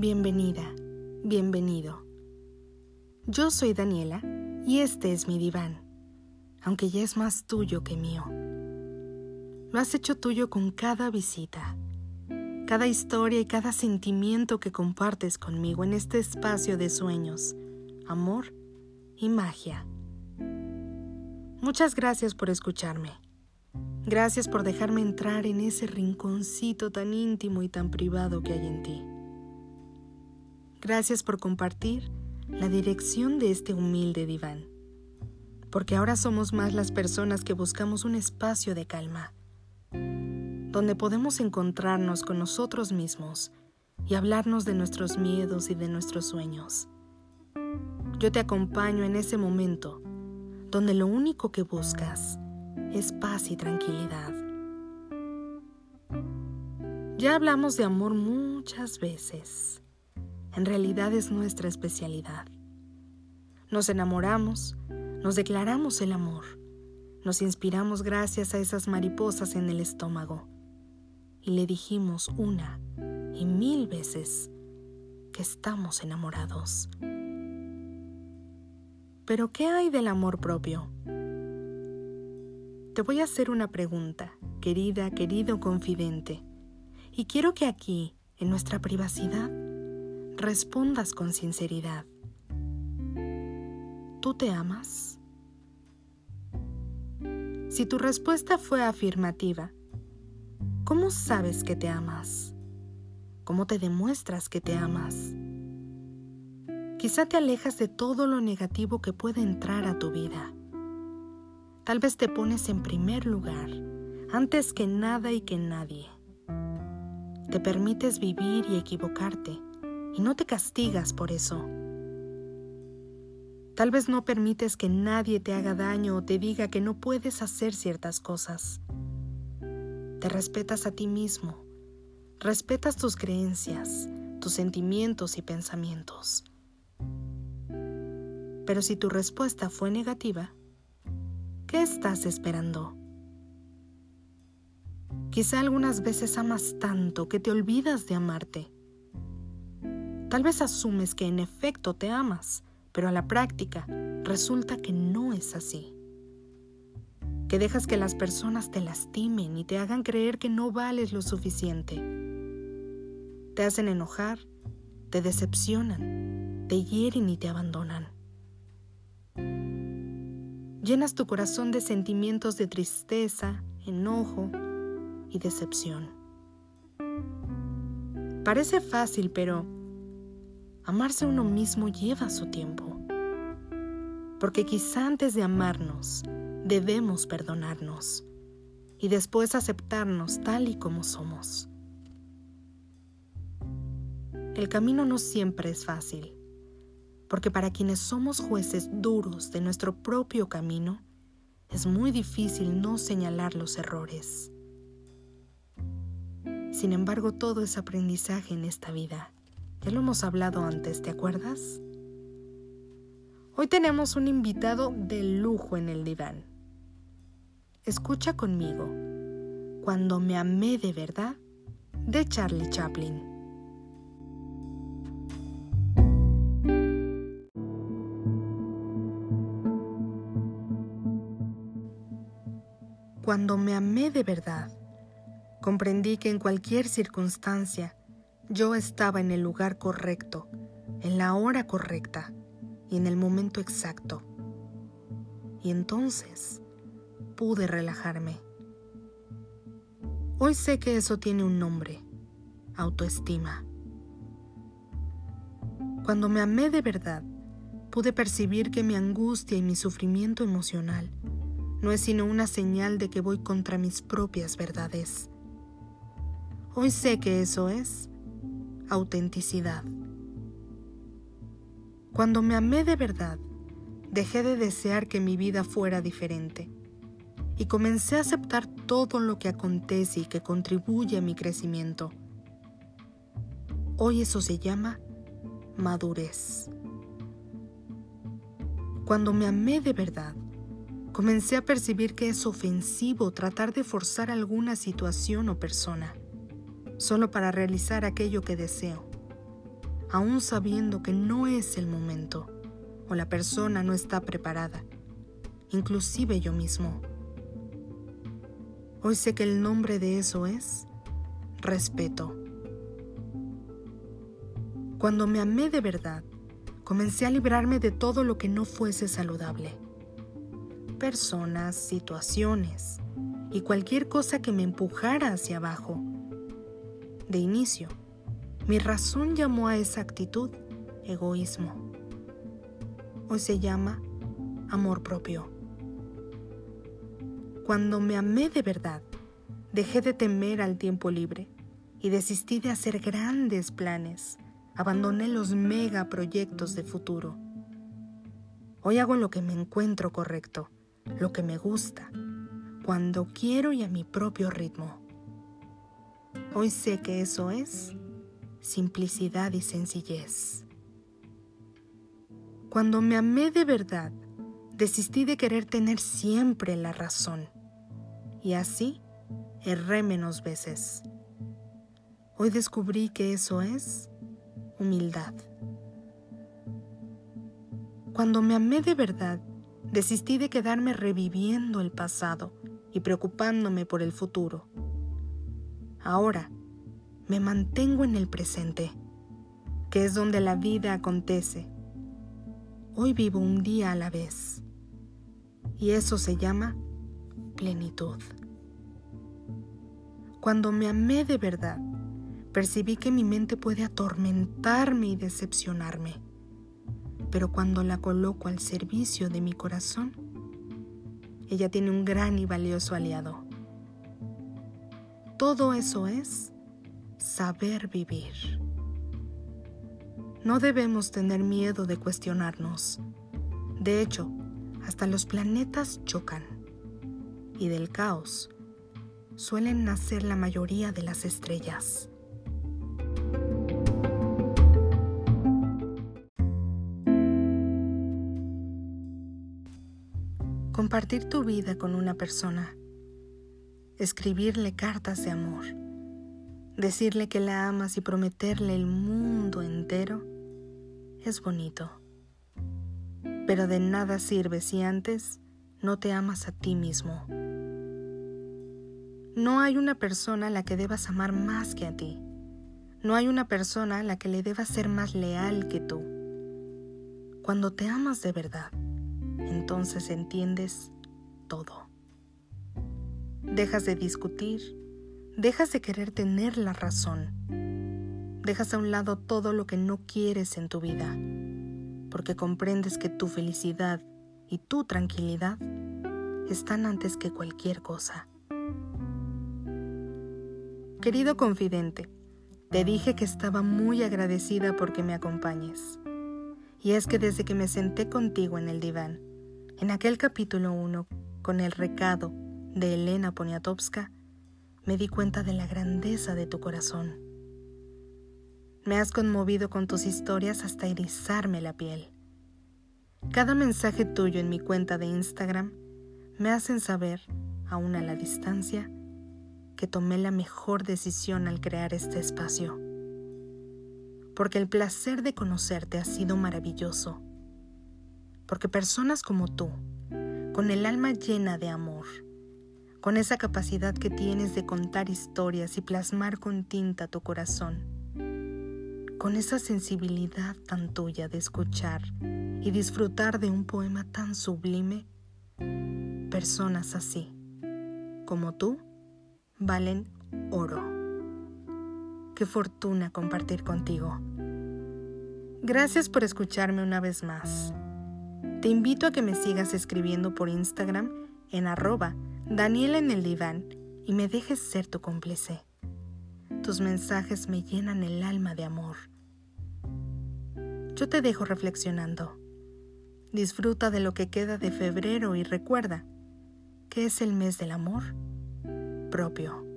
Bienvenida, bienvenido. Yo soy Daniela y este es mi diván, aunque ya es más tuyo que mío. Lo has hecho tuyo con cada visita, cada historia y cada sentimiento que compartes conmigo en este espacio de sueños, amor y magia. Muchas gracias por escucharme. Gracias por dejarme entrar en ese rinconcito tan íntimo y tan privado que hay en ti. Gracias por compartir la dirección de este humilde diván, porque ahora somos más las personas que buscamos un espacio de calma, donde podemos encontrarnos con nosotros mismos y hablarnos de nuestros miedos y de nuestros sueños. Yo te acompaño en ese momento donde lo único que buscas es paz y tranquilidad. Ya hablamos de amor muchas veces en realidad es nuestra especialidad. Nos enamoramos, nos declaramos el amor, nos inspiramos gracias a esas mariposas en el estómago y le dijimos una y mil veces que estamos enamorados. Pero ¿qué hay del amor propio? Te voy a hacer una pregunta, querida, querido confidente, y quiero que aquí, en nuestra privacidad, respondas con sinceridad. ¿Tú te amas? Si tu respuesta fue afirmativa, ¿cómo sabes que te amas? ¿Cómo te demuestras que te amas? Quizá te alejas de todo lo negativo que puede entrar a tu vida. Tal vez te pones en primer lugar, antes que nada y que nadie. Te permites vivir y equivocarte y no te castigas por eso. Tal vez no permites que nadie te haga daño o te diga que no puedes hacer ciertas cosas. Te respetas a ti mismo, respetas tus creencias, tus sentimientos y pensamientos. Pero si tu respuesta fue negativa, ¿qué estás esperando? Quizá algunas veces amas tanto que te olvidas de amarte Tal vez asumes que en efecto te amas, pero a la práctica resulta que no es así. Que dejas que las personas te lastimen y te hagan creer que no vales lo suficiente. Te hacen enojar, te decepcionan, te hieren y te abandonan. Llenas tu corazón de sentimientos de tristeza, enojo y decepción. Parece fácil, pero amarse uno mismo lleva su tiempo. Porque quizá antes de amarnos, debemos perdonarnos y después aceptarnos tal y como somos. El camino no siempre es fácil, porque para quienes somos jueces duros de nuestro propio camino, es muy difícil no señalar los errores. Sin embargo, todo es aprendizaje en esta vida ya lo hemos hablado antes, ¿te acuerdas? Hoy tenemos un invitado de lujo en el diván. Escucha conmigo, Cuando me amé de verdad, de Charlie Chaplin. Cuando me amé de verdad, comprendí que en cualquier circunstancia yo estaba en el lugar correcto, en la hora correcta y en el momento exacto. Y entonces pude relajarme. Hoy sé que eso tiene un nombre, autoestima. Cuando me amé de verdad, pude percibir que mi angustia y mi sufrimiento emocional no es sino una señal de que voy contra mis propias verdades. Hoy sé que eso es autenticidad. Cuando me amé de verdad, dejé de desear que mi vida fuera diferente y comencé a aceptar todo lo que acontece y que contribuye a mi crecimiento. Hoy eso se llama madurez. Cuando me amé de verdad, comencé a percibir que es ofensivo tratar de forzar alguna situación o persona solo para realizar aquello que deseo. aún sabiendo que no es el momento o la persona no está preparada, inclusive yo mismo. Hoy sé que el nombre de eso es respeto. Cuando me amé de verdad, comencé a librarme de todo lo que no fuese saludable. Personas, situaciones y cualquier cosa que me empujara hacia abajo. De inicio, mi razón llamó a esa actitud egoísmo. Hoy se llama amor propio. Cuando me amé de verdad, dejé de temer al tiempo libre y desistí de hacer grandes planes abandoné los megaproyectos de futuro. Hoy hago lo que me encuentro correcto, lo que me gusta, cuando quiero y a mi propio ritmo. Hoy sé que eso es simplicidad y sencillez. Cuando me amé de verdad, desistí de querer tener siempre la razón. Y así erré menos veces. Hoy descubrí que eso es humildad. Cuando me amé de verdad, desistí de quedarme reviviendo el pasado y preocupándome por el futuro. Ahora me mantengo en el presente, que es donde la vida acontece. Hoy vivo un día a la vez. Y eso se llama plenitud. Cuando me amé de verdad, percibí que mi mente puede atormentarme y decepcionarme, pero cuando la coloco al servicio de mi corazón, ella tiene un gran y valioso aliado. Todo eso es saber vivir. No debemos tener miedo de cuestionarnos. De hecho, hasta los planetas chocan y del caos suelen nacer la mayoría de las estrellas. compartir tu vida con una persona, escribirle cartas de amor, decirle que la amas y prometerle el mundo entero, es bonito. Pero de nada sirve si antes no te amas a ti mismo. No hay una persona a la que debas amar más que a ti. No hay una persona a la que le debas ser más leal que tú. Cuando te amas de verdad, entonces entiendes todo. Dejas de discutir, dejas de querer tener la razón, dejas a un lado todo lo que no quieres en tu vida, porque comprendes que tu felicidad y tu tranquilidad están antes que cualquier cosa. Querido confidente, te dije que estaba muy agradecida porque me acompañes. Y es que desde que me senté contigo en el diván, en aquel capítulo 1, con el recado de Elena Poniatowska, me di cuenta de la grandeza de tu corazón. Me has conmovido con tus historias hasta erizarme la piel. Cada mensaje tuyo en mi cuenta de Instagram me hacen saber, aún a la distancia, que tomé la mejor decisión al crear este espacio. Porque el placer de conocerte ha sido maravilloso porque personas como tú, con el alma llena de amor, con esa capacidad que tienes de contar historias y plasmar con tinta tu corazón, con esa sensibilidad tan tuya de escuchar y disfrutar de un poema tan sublime, personas así, como tú, valen oro. Qué fortuna compartir contigo. Gracias por escucharme una vez más. Te invito a que me sigas escribiendo por Instagram en arroba Daniela en el diván y me dejes ser tu cómplice. Tus mensajes me llenan el alma de amor. Yo te dejo reflexionando. Disfruta de lo que queda de febrero y recuerda que es el mes del amor propio.